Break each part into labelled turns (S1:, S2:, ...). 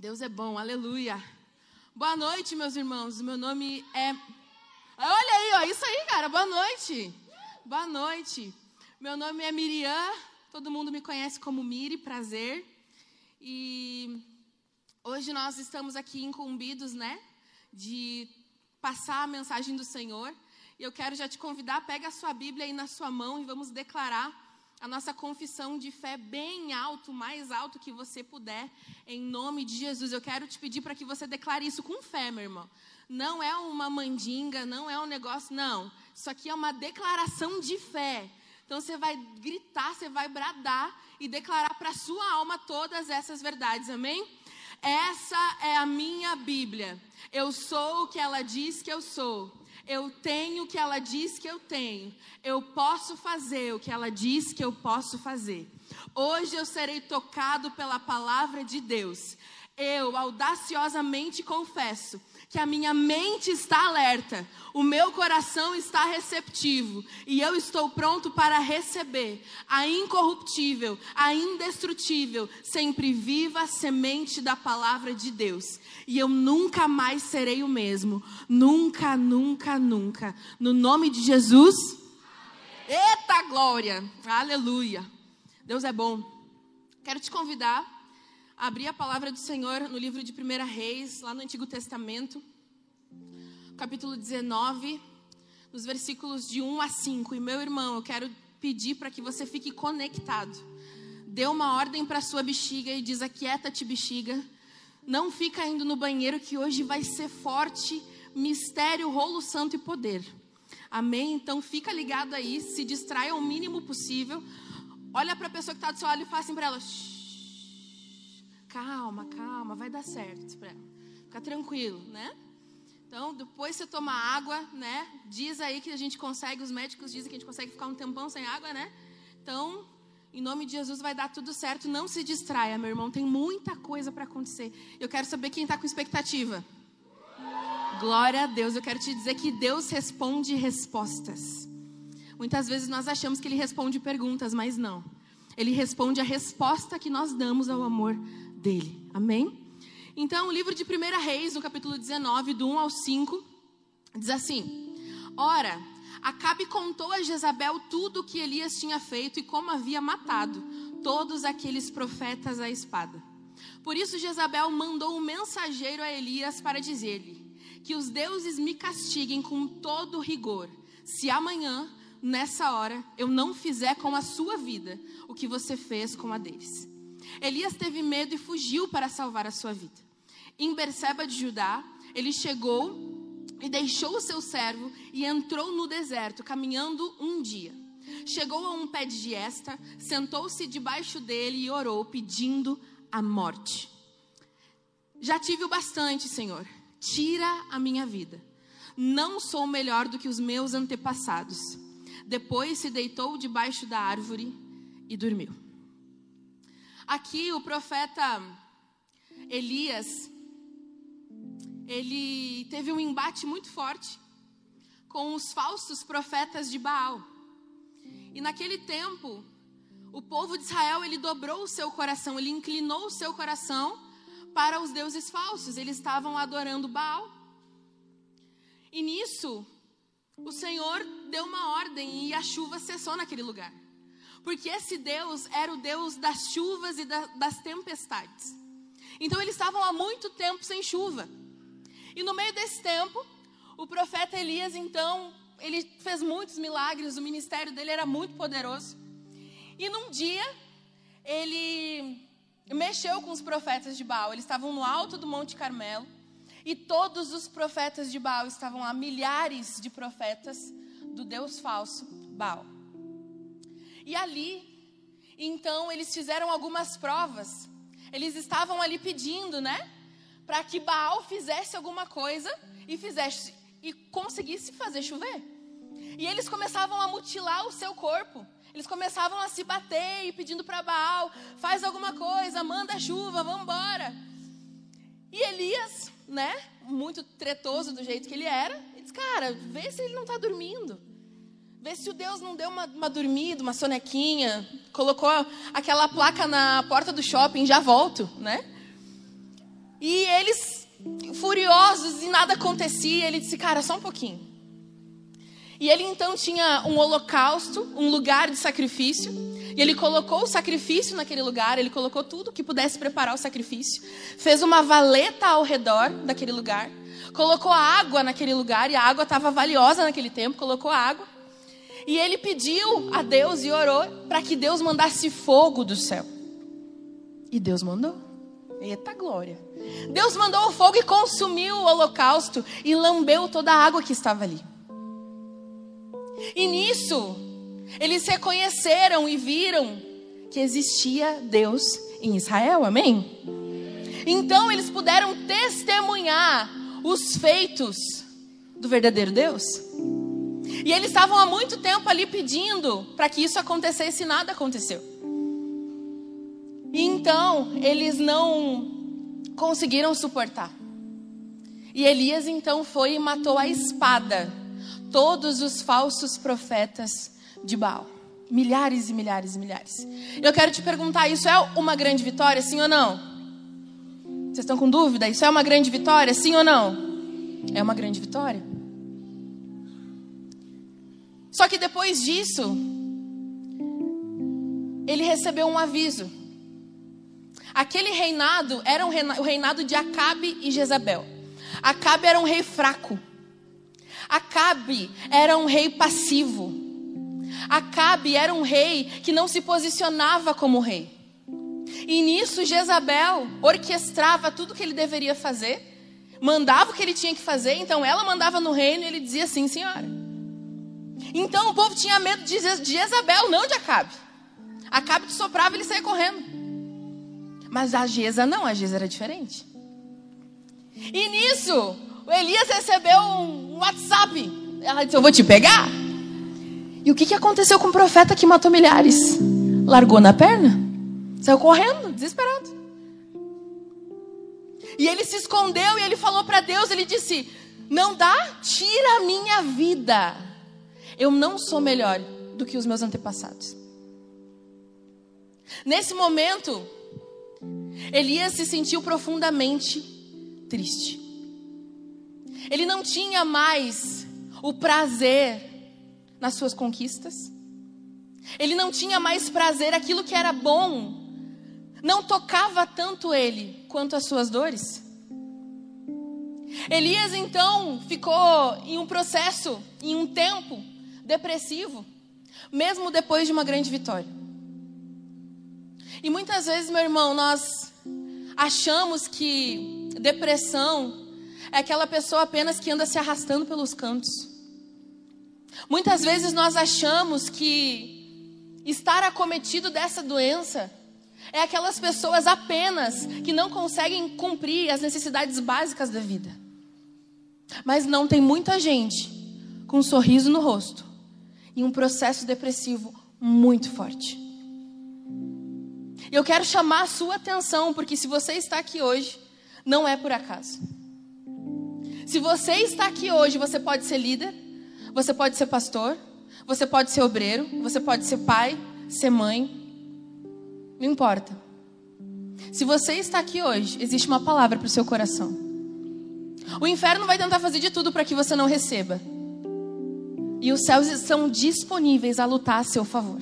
S1: Deus é bom, aleluia. Boa noite, meus irmãos. Meu nome é. Olha aí, ó, isso aí, cara. Boa noite. Boa noite. Meu nome é Miriam. Todo mundo me conhece como Miri, prazer. E hoje nós estamos aqui incumbidos, né, de passar a mensagem do Senhor. E eu quero já te convidar, pega a sua Bíblia aí na sua mão e vamos declarar a nossa confissão de fé bem alto, mais alto que você puder, em nome de Jesus. Eu quero te pedir para que você declare isso com fé, meu irmão. Não é uma mandinga, não é um negócio, não. Isso aqui é uma declaração de fé. Então você vai gritar, você vai bradar e declarar para a sua alma todas essas verdades, amém? Essa é a minha Bíblia. Eu sou o que ela diz que eu sou. Eu tenho o que ela diz que eu tenho. Eu posso fazer o que ela diz que eu posso fazer. Hoje eu serei tocado pela palavra de Deus. Eu audaciosamente confesso que a minha mente está alerta, o meu coração está receptivo e eu estou pronto para receber a incorruptível, a indestrutível, sempre viva semente da palavra de Deus. E eu nunca mais serei o mesmo. Nunca, nunca, nunca. No nome de Jesus. Eita glória! Aleluia! Deus é bom. Quero te convidar abrir a palavra do Senhor no livro de 1 Reis, lá no Antigo Testamento, capítulo 19, nos versículos de 1 a 5. E meu irmão, eu quero pedir para que você fique conectado. Dê uma ordem para sua bexiga e diz: Aquieta-te, bexiga. Não fica indo no banheiro que hoje vai ser forte, mistério, rolo santo e poder. Amém? Então fica ligado aí, se distraia o mínimo possível. Olha para a pessoa que está do seu lado e fala assim para ela: Shh vai dar certo. Fica tranquilo, né? Então, depois você toma água, né? Diz aí que a gente consegue, os médicos dizem que a gente consegue ficar um tempão sem água, né? Então, em nome de Jesus vai dar tudo certo. Não se distraia, meu irmão. Tem muita coisa para acontecer. Eu quero saber quem está com expectativa. Glória a Deus. Eu quero te dizer que Deus responde respostas. Muitas vezes nós achamos que Ele responde perguntas, mas não. Ele responde a resposta que nós damos ao amor dele. Amém? Então, o livro de 1 Reis, no capítulo 19, do 1 ao 5, diz assim: Ora, Acabe contou a Jezabel tudo o que Elias tinha feito e como havia matado todos aqueles profetas à espada. Por isso, Jezabel mandou um mensageiro a Elias para dizer-lhe: Que os deuses me castiguem com todo rigor, se amanhã, nessa hora, eu não fizer com a sua vida o que você fez com a deles. Elias teve medo e fugiu para salvar a sua vida. Em Berseba de Judá, ele chegou e deixou o seu servo e entrou no deserto, caminhando um dia. Chegou a um pé de giesta, sentou-se debaixo dele e orou, pedindo a morte. Já tive o bastante, Senhor. Tira a minha vida. Não sou melhor do que os meus antepassados. Depois se deitou debaixo da árvore e dormiu. Aqui o profeta Elias, ele teve um embate muito forte com os falsos profetas de Baal. E naquele tempo, o povo de Israel, ele dobrou o seu coração, ele inclinou o seu coração para os deuses falsos. Eles estavam adorando Baal. E nisso, o Senhor deu uma ordem e a chuva cessou naquele lugar. Porque esse Deus era o Deus das chuvas e da, das tempestades. Então eles estavam há muito tempo sem chuva. E no meio desse tempo, o profeta Elias, então, ele fez muitos milagres, o ministério dele era muito poderoso. E num dia, ele mexeu com os profetas de Baal. Eles estavam no alto do Monte Carmelo. E todos os profetas de Baal estavam lá, milhares de profetas do Deus falso, Baal. E ali, então, eles fizeram algumas provas. Eles estavam ali pedindo, né? Para que Baal fizesse alguma coisa e fizesse e conseguisse fazer chover. E eles começavam a mutilar o seu corpo. Eles começavam a se bater e pedindo para Baal: faz alguma coisa, manda chuva, vamos embora. E Elias, né, muito tretoso do jeito que ele era, ele disse: Cara, vê se ele não está dormindo. Vê se o Deus não deu uma, uma dormida, uma sonequinha, colocou aquela placa na porta do shopping, já volto, né? E eles, furiosos e nada acontecia, ele disse: Cara, só um pouquinho. E ele então tinha um holocausto, um lugar de sacrifício. E ele colocou o sacrifício naquele lugar, ele colocou tudo que pudesse preparar o sacrifício. Fez uma valeta ao redor daquele lugar. Colocou água naquele lugar, e a água estava valiosa naquele tempo, colocou água. E ele pediu a Deus e orou para que Deus mandasse fogo do céu. E Deus mandou. Eita glória. Deus mandou o fogo e consumiu o holocausto e lambeu toda a água que estava ali. E nisso, eles reconheceram e viram que existia Deus em Israel, amém? Então eles puderam testemunhar os feitos do verdadeiro Deus. E eles estavam há muito tempo ali pedindo para que isso acontecesse e nada aconteceu. E então eles não conseguiram suportar. E Elias então foi e matou a espada todos os falsos profetas de Baal. Milhares e milhares e milhares. Eu quero te perguntar: isso é uma grande vitória, sim ou não? Vocês estão com dúvida? Isso é uma grande vitória, sim ou não? É uma grande vitória. Só que depois disso, ele recebeu um aviso. Aquele reinado era um o reinado de Acabe e Jezabel. Acabe era um rei fraco. Acabe era um rei passivo. Acabe era um rei que não se posicionava como rei. E nisso Jezabel orquestrava tudo que ele deveria fazer, mandava o que ele tinha que fazer, então ela mandava no reino e ele dizia sim, senhora. Então o povo tinha medo de Jezabel, não de Acabe. Acabe te soprava e ele saía correndo. Mas a Geza não, a Geza era diferente. E nisso, o Elias recebeu um WhatsApp. Ela disse: Eu vou te pegar. E o que, que aconteceu com o profeta que matou milhares? Largou na perna? Saiu correndo, desesperado. E ele se escondeu e ele falou para Deus: Ele disse: Não dá, tira a minha vida. Eu não sou melhor do que os meus antepassados. Nesse momento, Elias se sentiu profundamente triste. Ele não tinha mais o prazer nas suas conquistas. Ele não tinha mais prazer, aquilo que era bom não tocava tanto ele quanto as suas dores. Elias então ficou em um processo, em um tempo depressivo, mesmo depois de uma grande vitória. E muitas vezes, meu irmão, nós achamos que depressão é aquela pessoa apenas que anda se arrastando pelos cantos. Muitas vezes nós achamos que estar acometido dessa doença é aquelas pessoas apenas que não conseguem cumprir as necessidades básicas da vida. Mas não tem muita gente com um sorriso no rosto e um processo depressivo muito forte. Eu quero chamar a sua atenção, porque se você está aqui hoje, não é por acaso. Se você está aqui hoje, você pode ser líder, você pode ser pastor, você pode ser obreiro, você pode ser pai, ser mãe. Não importa. Se você está aqui hoje, existe uma palavra para o seu coração. O inferno vai tentar fazer de tudo para que você não receba. E os céus estão disponíveis a lutar a seu favor.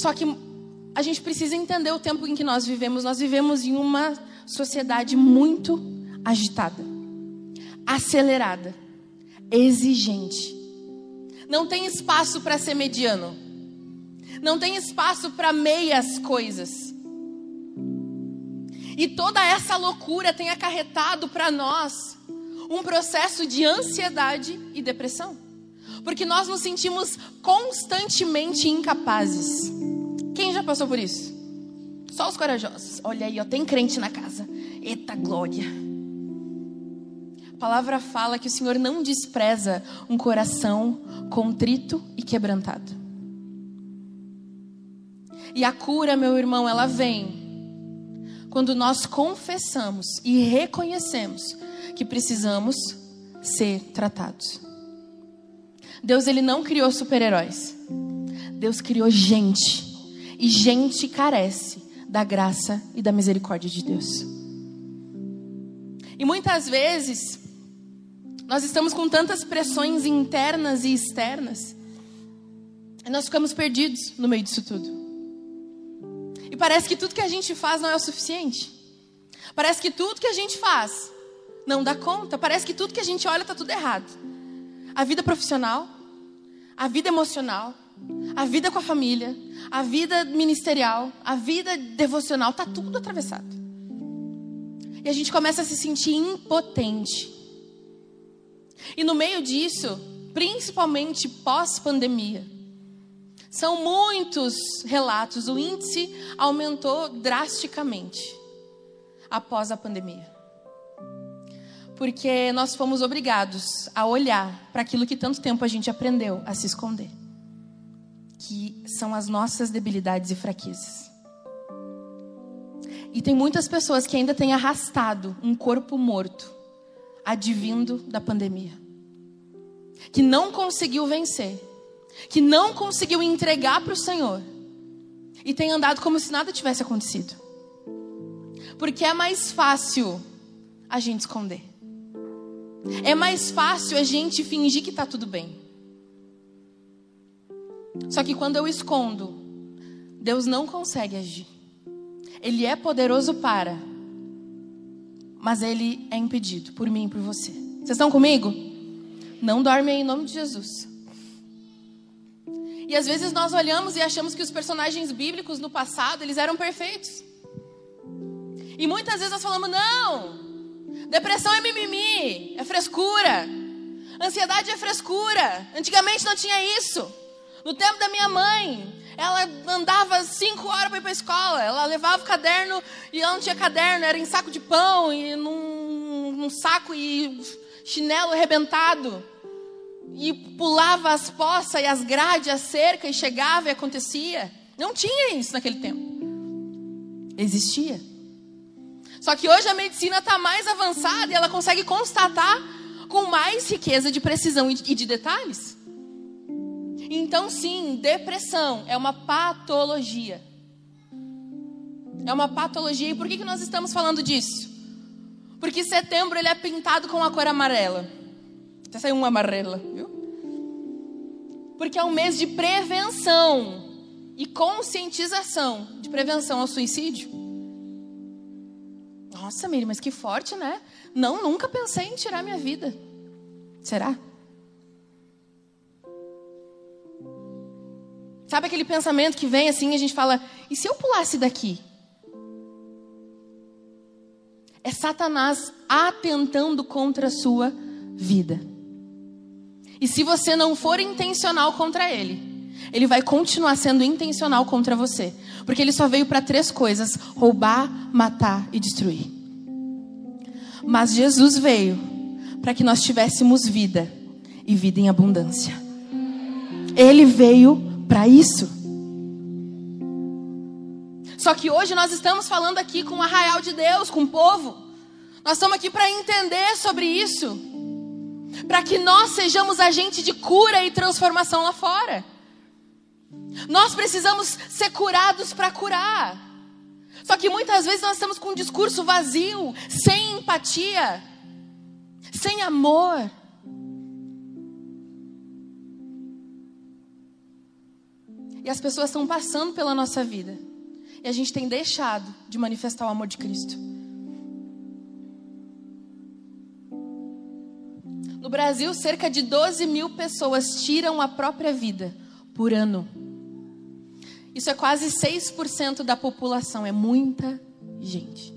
S1: Só que a gente precisa entender o tempo em que nós vivemos. Nós vivemos em uma sociedade muito agitada, acelerada, exigente. Não tem espaço para ser mediano. Não tem espaço para meias coisas. E toda essa loucura tem acarretado para nós um processo de ansiedade e depressão. Porque nós nos sentimos constantemente incapazes. Quem já passou por isso? Só os corajosos. Olha aí, ó, tem crente na casa. Eita glória. A palavra fala que o Senhor não despreza um coração contrito e quebrantado. E a cura, meu irmão, ela vem quando nós confessamos e reconhecemos que precisamos ser tratados. Deus ele não criou super-heróis. Deus criou gente. E gente carece da graça e da misericórdia de Deus. E muitas vezes, nós estamos com tantas pressões internas e externas, e nós ficamos perdidos no meio disso tudo. E parece que tudo que a gente faz não é o suficiente. Parece que tudo que a gente faz não dá conta. Parece que tudo que a gente olha está tudo errado. A vida profissional, a vida emocional, a vida com a família, a vida ministerial, a vida devocional, está tudo atravessado. E a gente começa a se sentir impotente. E no meio disso, principalmente pós-pandemia, são muitos relatos, o índice aumentou drasticamente após a pandemia. Porque nós fomos obrigados a olhar para aquilo que tanto tempo a gente aprendeu a se esconder que são as nossas debilidades e fraquezas. E tem muitas pessoas que ainda têm arrastado um corpo morto, advindo da pandemia, que não conseguiu vencer, que não conseguiu entregar para o Senhor e tem andado como se nada tivesse acontecido. Porque é mais fácil a gente esconder. É mais fácil a gente fingir que está tudo bem. Só que quando eu escondo, Deus não consegue agir. Ele é poderoso para, mas ele é impedido por mim e por você. Vocês estão comigo? Não dorme aí em nome de Jesus. E às vezes nós olhamos e achamos que os personagens bíblicos no passado, eles eram perfeitos. E muitas vezes nós falamos: "Não! Depressão é mimimi, é frescura. Ansiedade é frescura. Antigamente não tinha isso. No tempo da minha mãe, ela andava cinco horas para ir para a escola. Ela levava o caderno e ela não tinha caderno, era em saco de pão e num, num saco e chinelo arrebentado. E pulava as poças e as grades, a cerca e chegava e acontecia. Não tinha isso naquele tempo. Existia. Só que hoje a medicina está mais avançada e ela consegue constatar com mais riqueza de precisão e de detalhes. Então, sim, depressão é uma patologia. É uma patologia. E por que, que nós estamos falando disso? Porque setembro ele é pintado com a cor amarela. Até saiu uma amarela, viu? Porque é um mês de prevenção e conscientização de prevenção ao suicídio. Nossa, Miri, mas que forte, né? Não, nunca pensei em tirar minha vida. Será? Sabe aquele pensamento que vem assim e a gente fala: e se eu pulasse daqui? É Satanás atentando contra a sua vida. E se você não for intencional contra ele, ele vai continuar sendo intencional contra você. Porque ele só veio para três coisas: roubar, matar e destruir. Mas Jesus veio para que nós tivéssemos vida e vida em abundância. Ele veio para isso. Só que hoje nós estamos falando aqui com o arraial de Deus, com o povo. Nós estamos aqui para entender sobre isso. Para que nós sejamos agente de cura e transformação lá fora. Nós precisamos ser curados para curar. Só que muitas vezes nós estamos com um discurso vazio, sem empatia, sem amor. E as pessoas estão passando pela nossa vida. E a gente tem deixado de manifestar o amor de Cristo. No Brasil, cerca de 12 mil pessoas tiram a própria vida por ano. Isso é quase 6% da população, é muita gente.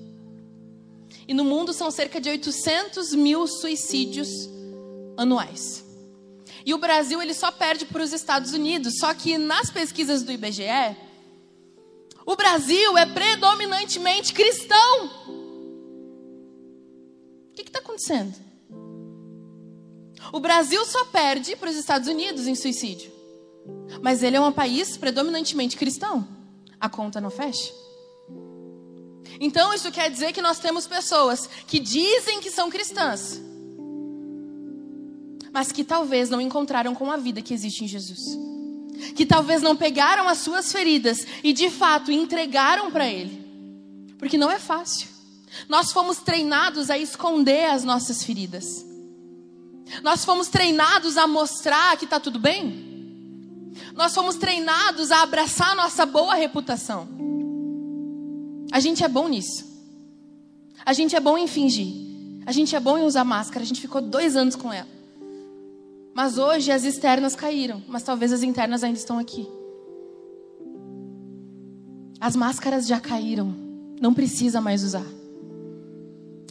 S1: E no mundo são cerca de 800 mil suicídios anuais. E o Brasil ele só perde para os Estados Unidos. Só que nas pesquisas do IBGE, o Brasil é predominantemente cristão. O que está acontecendo? O Brasil só perde para os Estados Unidos em suicídio. Mas ele é um país predominantemente cristão. A conta não fecha. Então isso quer dizer que nós temos pessoas que dizem que são cristãs, mas que talvez não encontraram com a vida que existe em Jesus. Que talvez não pegaram as suas feridas e de fato entregaram para Ele. Porque não é fácil. Nós fomos treinados a esconder as nossas feridas. Nós fomos treinados a mostrar que está tudo bem. Nós fomos treinados a abraçar a nossa boa reputação. A gente é bom nisso. A gente é bom em fingir. A gente é bom em usar máscara. A gente ficou dois anos com ela. Mas hoje as externas caíram. Mas talvez as internas ainda estão aqui. As máscaras já caíram. Não precisa mais usar.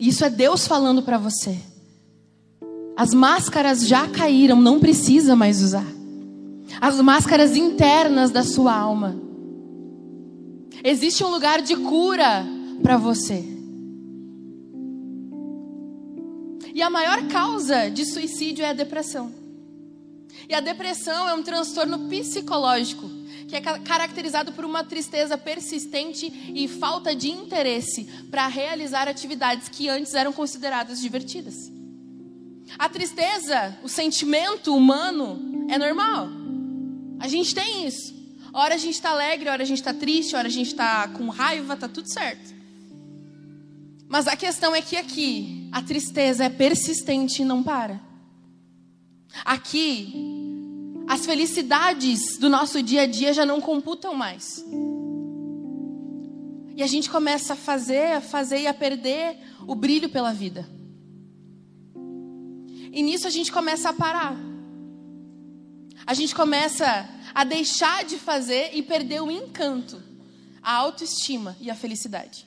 S1: Isso é Deus falando para você. As máscaras já caíram, não precisa mais usar. As máscaras internas da sua alma. Existe um lugar de cura para você. E a maior causa de suicídio é a depressão. E a depressão é um transtorno psicológico que é caracterizado por uma tristeza persistente e falta de interesse para realizar atividades que antes eram consideradas divertidas. A tristeza, o sentimento humano, é normal. A gente tem isso. Hora a gente está alegre, hora a gente está triste, hora a gente está com raiva, tá tudo certo. Mas a questão é que aqui a tristeza é persistente e não para. Aqui as felicidades do nosso dia a dia já não computam mais. E a gente começa a fazer, a fazer e a perder o brilho pela vida. E nisso a gente começa a parar. A gente começa a deixar de fazer e perder o encanto, a autoestima e a felicidade.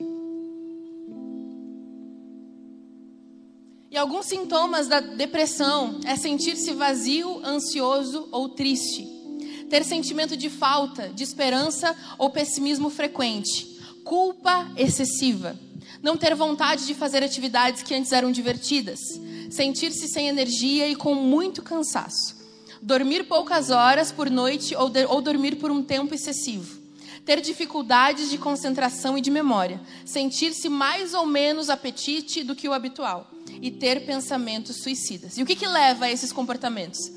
S1: E alguns sintomas da depressão é sentir-se vazio, ansioso ou triste, ter sentimento de falta, de esperança ou pessimismo frequente, culpa excessiva, não ter vontade de fazer atividades que antes eram divertidas, sentir-se sem energia e com muito cansaço, dormir poucas horas por noite ou, de, ou dormir por um tempo excessivo ter dificuldades de concentração e de memória, sentir-se mais ou menos apetite do que o habitual e ter pensamentos suicidas. E o que, que leva a esses comportamentos?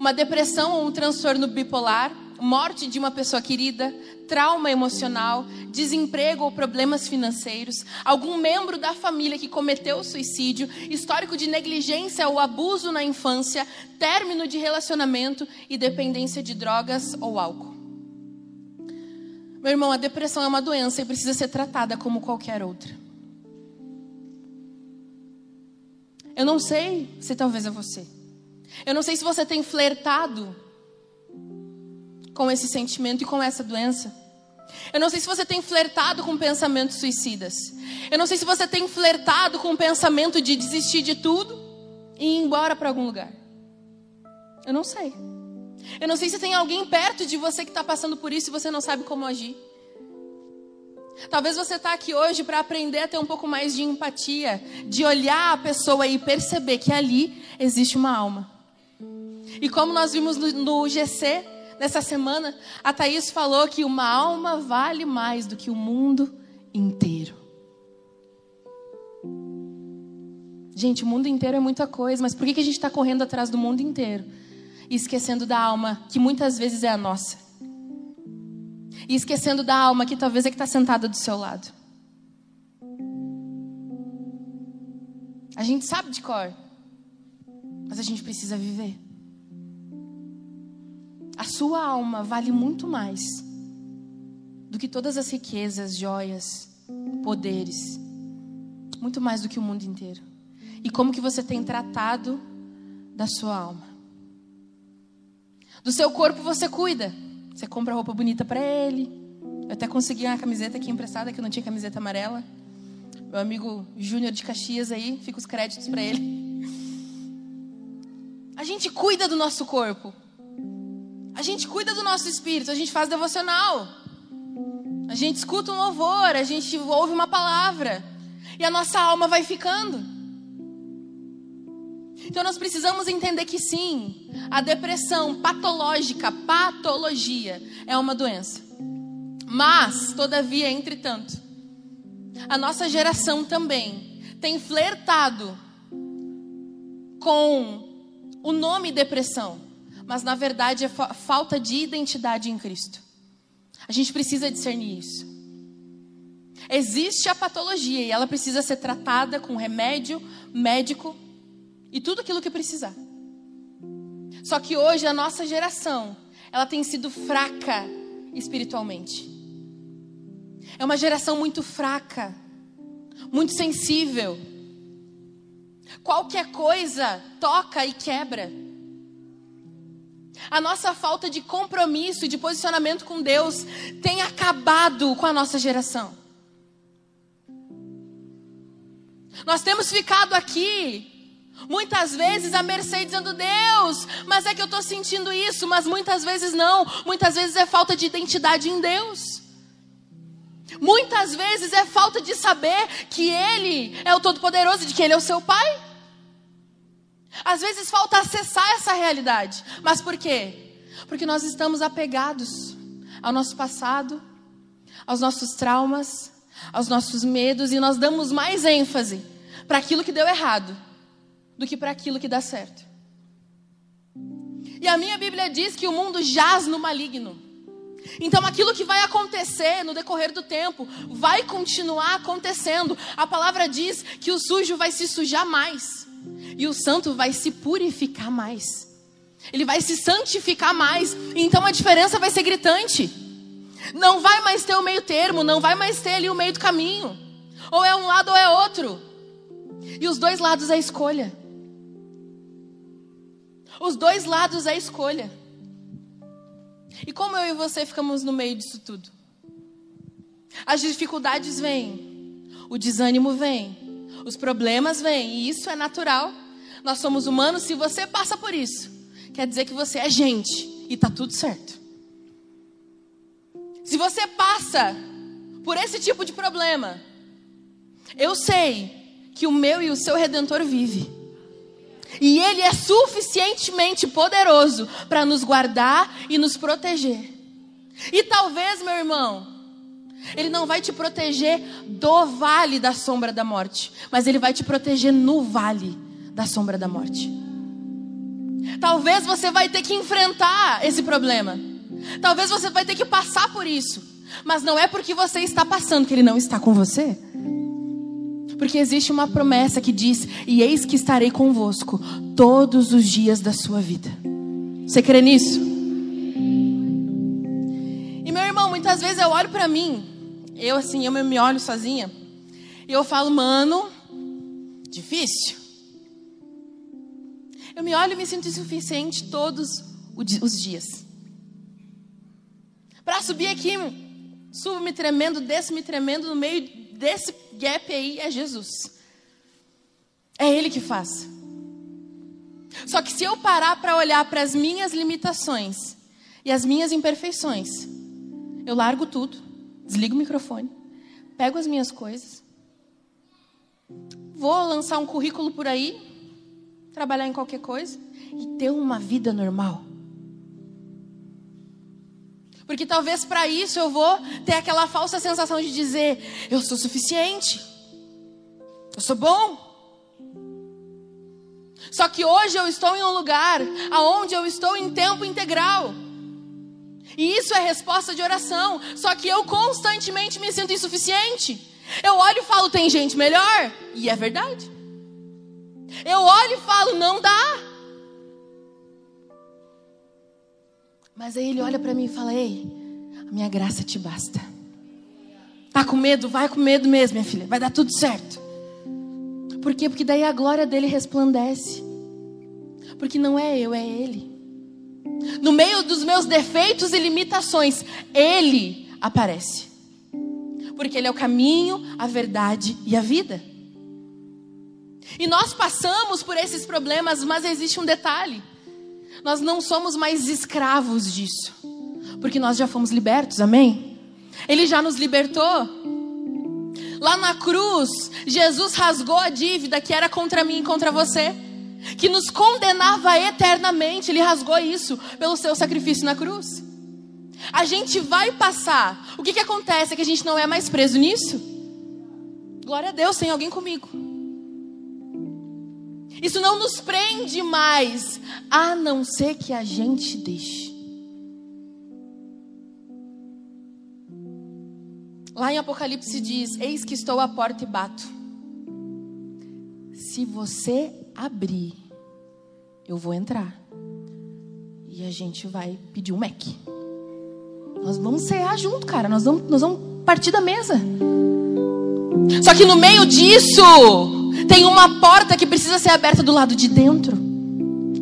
S1: Uma depressão ou um transtorno bipolar, morte de uma pessoa querida, trauma emocional, desemprego ou problemas financeiros, algum membro da família que cometeu suicídio, histórico de negligência ou abuso na infância, término de relacionamento e dependência de drogas ou álcool. Meu irmão, a depressão é uma doença e precisa ser tratada como qualquer outra. Eu não sei se talvez é você. Eu não sei se você tem flertado com esse sentimento e com essa doença. Eu não sei se você tem flertado com pensamentos suicidas. Eu não sei se você tem flertado com o pensamento de desistir de tudo e ir embora para algum lugar. Eu não sei. Eu não sei se tem alguém perto de você que está passando por isso e você não sabe como agir. Talvez você está aqui hoje para aprender a ter um pouco mais de empatia, de olhar a pessoa e perceber que ali existe uma alma. E como nós vimos no, no GC nessa semana, a Thaís falou que uma alma vale mais do que o mundo inteiro. Gente, o mundo inteiro é muita coisa, mas por que, que a gente está correndo atrás do mundo inteiro e esquecendo da alma, que muitas vezes é a nossa? e esquecendo da alma que talvez é que está sentada do seu lado. A gente sabe de cor, mas a gente precisa viver. A sua alma vale muito mais do que todas as riquezas, joias, poderes, muito mais do que o mundo inteiro. E como que você tem tratado da sua alma? Do seu corpo você cuida. Você compra roupa bonita para ele. Eu até consegui uma camiseta aqui emprestada, que eu não tinha camiseta amarela. Meu amigo Júnior de Caxias aí, fica os créditos para ele. A gente cuida do nosso corpo. A gente cuida do nosso espírito, a gente faz devocional. A gente escuta um louvor, a gente ouve uma palavra. E a nossa alma vai ficando. Então nós precisamos entender que sim, a depressão patológica, patologia, é uma doença. Mas, todavia, entretanto, a nossa geração também tem flertado com o nome depressão, mas na verdade é fa falta de identidade em Cristo. A gente precisa discernir isso. Existe a patologia e ela precisa ser tratada com remédio, médico e tudo aquilo que precisar. Só que hoje a nossa geração, ela tem sido fraca espiritualmente. É uma geração muito fraca, muito sensível. Qualquer coisa toca e quebra. A nossa falta de compromisso e de posicionamento com Deus tem acabado com a nossa geração. Nós temos ficado aqui, muitas vezes, à mercê dizendo: Deus, mas é que eu estou sentindo isso, mas muitas vezes não. Muitas vezes é falta de identidade em Deus. Muitas vezes é falta de saber que Ele é o Todo-Poderoso, de que Ele é o seu Pai. Às vezes falta acessar essa realidade. Mas por quê? Porque nós estamos apegados ao nosso passado, aos nossos traumas, aos nossos medos e nós damos mais ênfase para aquilo que deu errado do que para aquilo que dá certo. E a minha Bíblia diz que o mundo jaz no maligno. Então, aquilo que vai acontecer no decorrer do tempo vai continuar acontecendo. A palavra diz que o sujo vai se sujar mais e o santo vai se purificar mais. Ele vai se santificar mais. Então a diferença vai ser gritante. Não vai mais ter o meio termo, não vai mais ter ali o meio do caminho. Ou é um lado ou é outro. E os dois lados é escolha. Os dois lados é escolha. E como eu e você ficamos no meio disso tudo? As dificuldades vêm, o desânimo vem, os problemas vêm, e isso é natural. Nós somos humanos, se você passa por isso, quer dizer que você é gente e está tudo certo. Se você passa por esse tipo de problema, eu sei que o meu e o seu redentor vive. E ele é suficientemente poderoso para nos guardar e nos proteger. E talvez, meu irmão, ele não vai te proteger do vale da sombra da morte, mas ele vai te proteger no vale da sombra da morte. Talvez você vai ter que enfrentar esse problema. Talvez você vai ter que passar por isso. Mas não é porque você está passando que ele não está com você. Porque existe uma promessa que diz: E eis que estarei convosco todos os dias da sua vida. Você crê nisso? E meu irmão, muitas vezes eu olho para mim, eu assim, eu me olho sozinha, e eu falo, mano, difícil. Eu me olho e me sinto insuficiente todos os dias. Para subir aqui, subo me tremendo, desço me tremendo, no meio desse gap aí é Jesus. É Ele que faz. Só que se eu parar para olhar para as minhas limitações e as minhas imperfeições, eu largo tudo, desligo o microfone, pego as minhas coisas, vou lançar um currículo por aí, trabalhar em qualquer coisa e ter uma vida normal. Porque talvez para isso eu vou ter aquela falsa sensação de dizer: eu sou suficiente, eu sou bom. Só que hoje eu estou em um lugar aonde eu estou em tempo integral. E isso é resposta de oração. Só que eu constantemente me sinto insuficiente. Eu olho e falo, tem gente melhor. E é verdade. Eu olho e falo, não dá. Mas aí ele olha para mim e fala: Ei, a minha graça te basta. Tá com medo? Vai com medo mesmo, minha filha. Vai dar tudo certo. Por quê? Porque daí a glória dele resplandece. Porque não é eu, é ele. No meio dos meus defeitos e limitações, ele aparece. Porque ele é o caminho, a verdade e a vida. E nós passamos por esses problemas, mas existe um detalhe nós não somos mais escravos disso, porque nós já fomos libertos, amém? Ele já nos libertou. Lá na cruz, Jesus rasgou a dívida que era contra mim e contra você, que nos condenava eternamente. Ele rasgou isso pelo seu sacrifício na cruz. A gente vai passar. O que, que acontece é que a gente não é mais preso nisso. Glória a Deus, tem alguém comigo. Isso não nos prende mais, a não ser que a gente deixe. Lá em Apocalipse diz: Eis que estou à porta e bato. Se você abrir, eu vou entrar. E a gente vai pedir um Mac. Nós vamos cear junto, cara. Nós vamos, nós vamos partir da mesa. Só que no meio disso, tem uma porta que precisa ser aberta do lado de dentro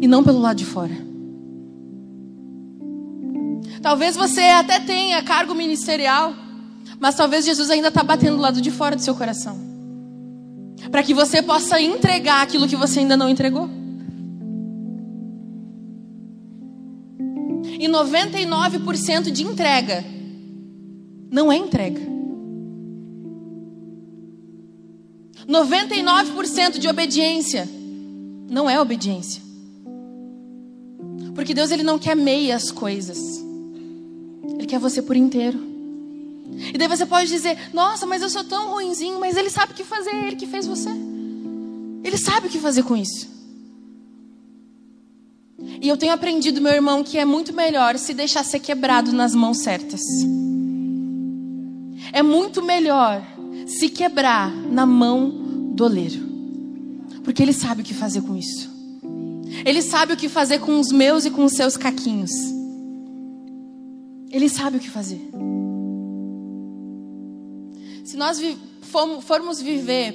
S1: e não pelo lado de fora. Talvez você até tenha cargo ministerial, mas talvez Jesus ainda está batendo do lado de fora do seu coração. Para que você possa entregar aquilo que você ainda não entregou. E 99% de entrega não é entrega. 99% de obediência não é obediência. Porque Deus ele não quer meias coisas. Ele quer você por inteiro. E daí você pode dizer: Nossa, mas eu sou tão ruinzinho. Mas Ele sabe o que fazer, Ele que fez você. Ele sabe o que fazer com isso. E eu tenho aprendido, meu irmão, que é muito melhor se deixar ser quebrado nas mãos certas. É muito melhor se quebrar na mão do oleiro. Porque ele sabe o que fazer com isso. Ele sabe o que fazer com os meus e com os seus caquinhos. Ele sabe o que fazer. Se nós formos viver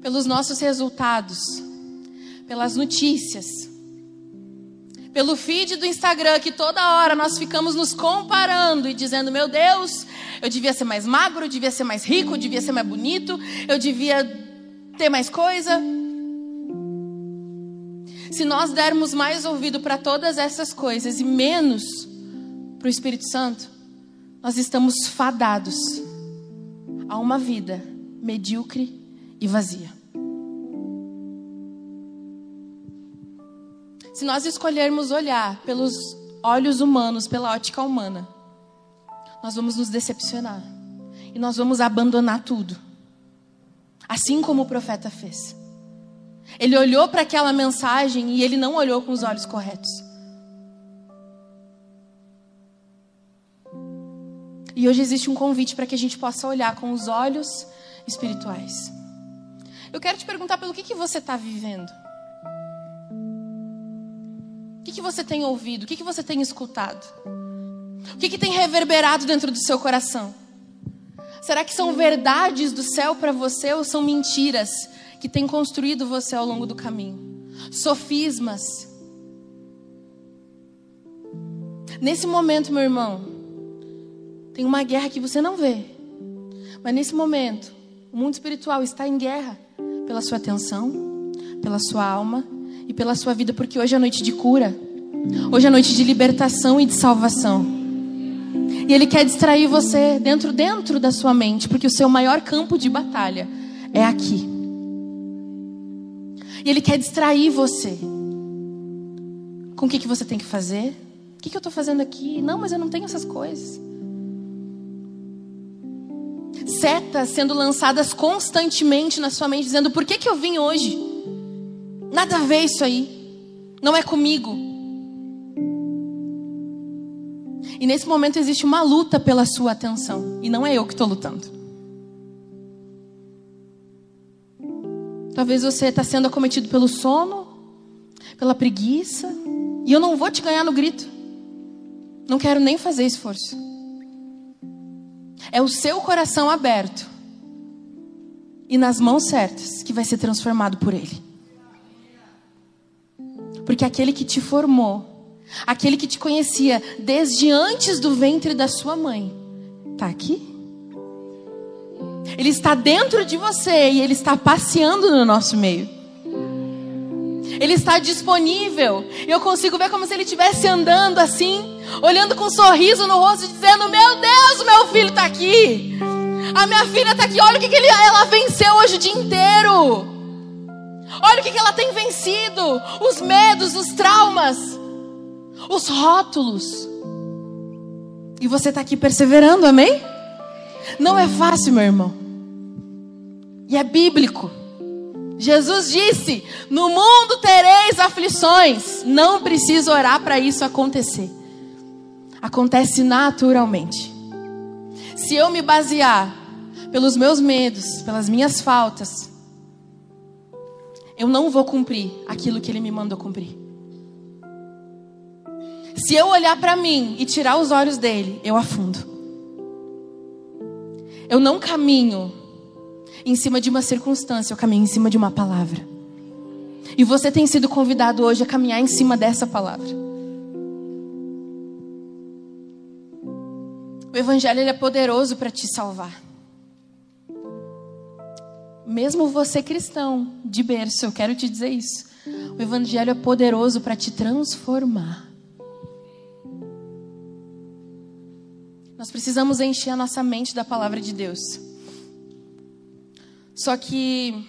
S1: pelos nossos resultados, pelas notícias, pelo feed do Instagram, que toda hora nós ficamos nos comparando e dizendo: Meu Deus, eu devia ser mais magro, eu devia ser mais rico, eu devia ser mais bonito, eu devia ter mais coisa. Se nós dermos mais ouvido para todas essas coisas e menos para o Espírito Santo, nós estamos fadados a uma vida medíocre e vazia. Se nós escolhermos olhar pelos olhos humanos, pela ótica humana, nós vamos nos decepcionar e nós vamos abandonar tudo. Assim como o profeta fez. Ele olhou para aquela mensagem e ele não olhou com os olhos corretos. E hoje existe um convite para que a gente possa olhar com os olhos espirituais. Eu quero te perguntar pelo que, que você está vivendo. Que, que você tem ouvido? O que, que você tem escutado? O que, que tem reverberado dentro do seu coração? Será que são verdades do céu para você ou são mentiras que têm construído você ao longo do caminho? Sofismas. Nesse momento, meu irmão, tem uma guerra que você não vê. Mas nesse momento, o mundo espiritual está em guerra pela sua atenção, pela sua alma e pela sua vida, porque hoje é noite de cura. Hoje é noite de libertação e de salvação. E ele quer distrair você dentro dentro da sua mente, porque o seu maior campo de batalha é aqui. E ele quer distrair você. Com o que, que você tem que fazer? O que, que eu estou fazendo aqui? Não, mas eu não tenho essas coisas setas sendo lançadas constantemente na sua mente, dizendo: por que, que eu vim hoje? Nada a ver isso aí. Não é comigo. E nesse momento existe uma luta pela sua atenção. E não é eu que estou lutando. Talvez você está sendo acometido pelo sono, pela preguiça. E eu não vou te ganhar no grito. Não quero nem fazer esforço. É o seu coração aberto e nas mãos certas que vai ser transformado por Ele. Porque aquele que te formou, aquele que te conhecia desde antes do ventre da sua mãe, está aqui. Ele está dentro de você e ele está passeando no nosso meio. Ele está disponível. Eu consigo ver como se ele estivesse andando assim, olhando com um sorriso no rosto, dizendo: Meu Deus, meu filho está aqui. A minha filha está aqui. Olha o que, que ele, ela venceu hoje o dia inteiro. Olha o que, ela tem vencido: os medos, os traumas, os rótulos. E você está aqui perseverando, amém? Não é fácil, meu irmão. E é bíblico. Jesus disse: No mundo tereis aflições. Não preciso orar para isso acontecer. Acontece naturalmente. se eu me basear pelos meus medos, pelas minhas faltas, eu não vou cumprir aquilo que Ele me mandou cumprir. Se eu olhar para mim e tirar os olhos dele, eu afundo. Eu não caminho em cima de uma circunstância, eu caminho em cima de uma palavra. E você tem sido convidado hoje a caminhar em cima dessa palavra. O Evangelho é poderoso para te salvar. Mesmo você cristão de berço, eu quero te dizer isso. O Evangelho é poderoso para te transformar. Nós precisamos encher a nossa mente da palavra de Deus. Só que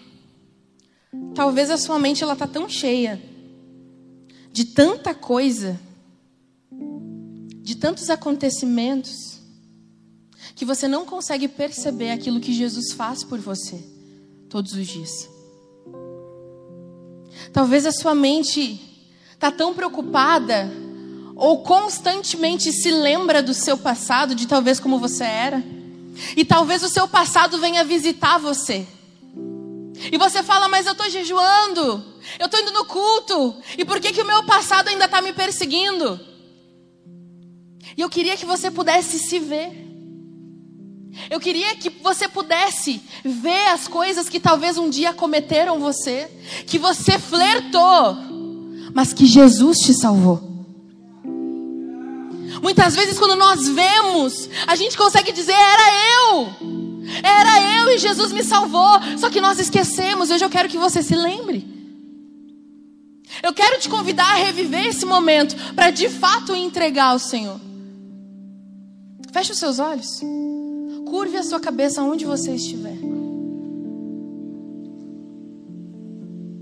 S1: talvez a sua mente ela tá tão cheia de tanta coisa, de tantos acontecimentos, que você não consegue perceber aquilo que Jesus faz por você todos os dias. Talvez a sua mente tá tão preocupada ou constantemente se lembra do seu passado, de talvez como você era. E talvez o seu passado venha visitar você. E você fala, mas eu estou jejuando, eu estou indo no culto, e por que, que o meu passado ainda está me perseguindo? E eu queria que você pudesse se ver. Eu queria que você pudesse ver as coisas que talvez um dia cometeram você, que você flertou, mas que Jesus te salvou. Muitas vezes, quando nós vemos, a gente consegue dizer: era eu, era eu e Jesus me salvou. Só que nós esquecemos. Hoje eu quero que você se lembre. Eu quero te convidar a reviver esse momento para de fato entregar ao Senhor. Feche os seus olhos. Curve a sua cabeça onde você estiver.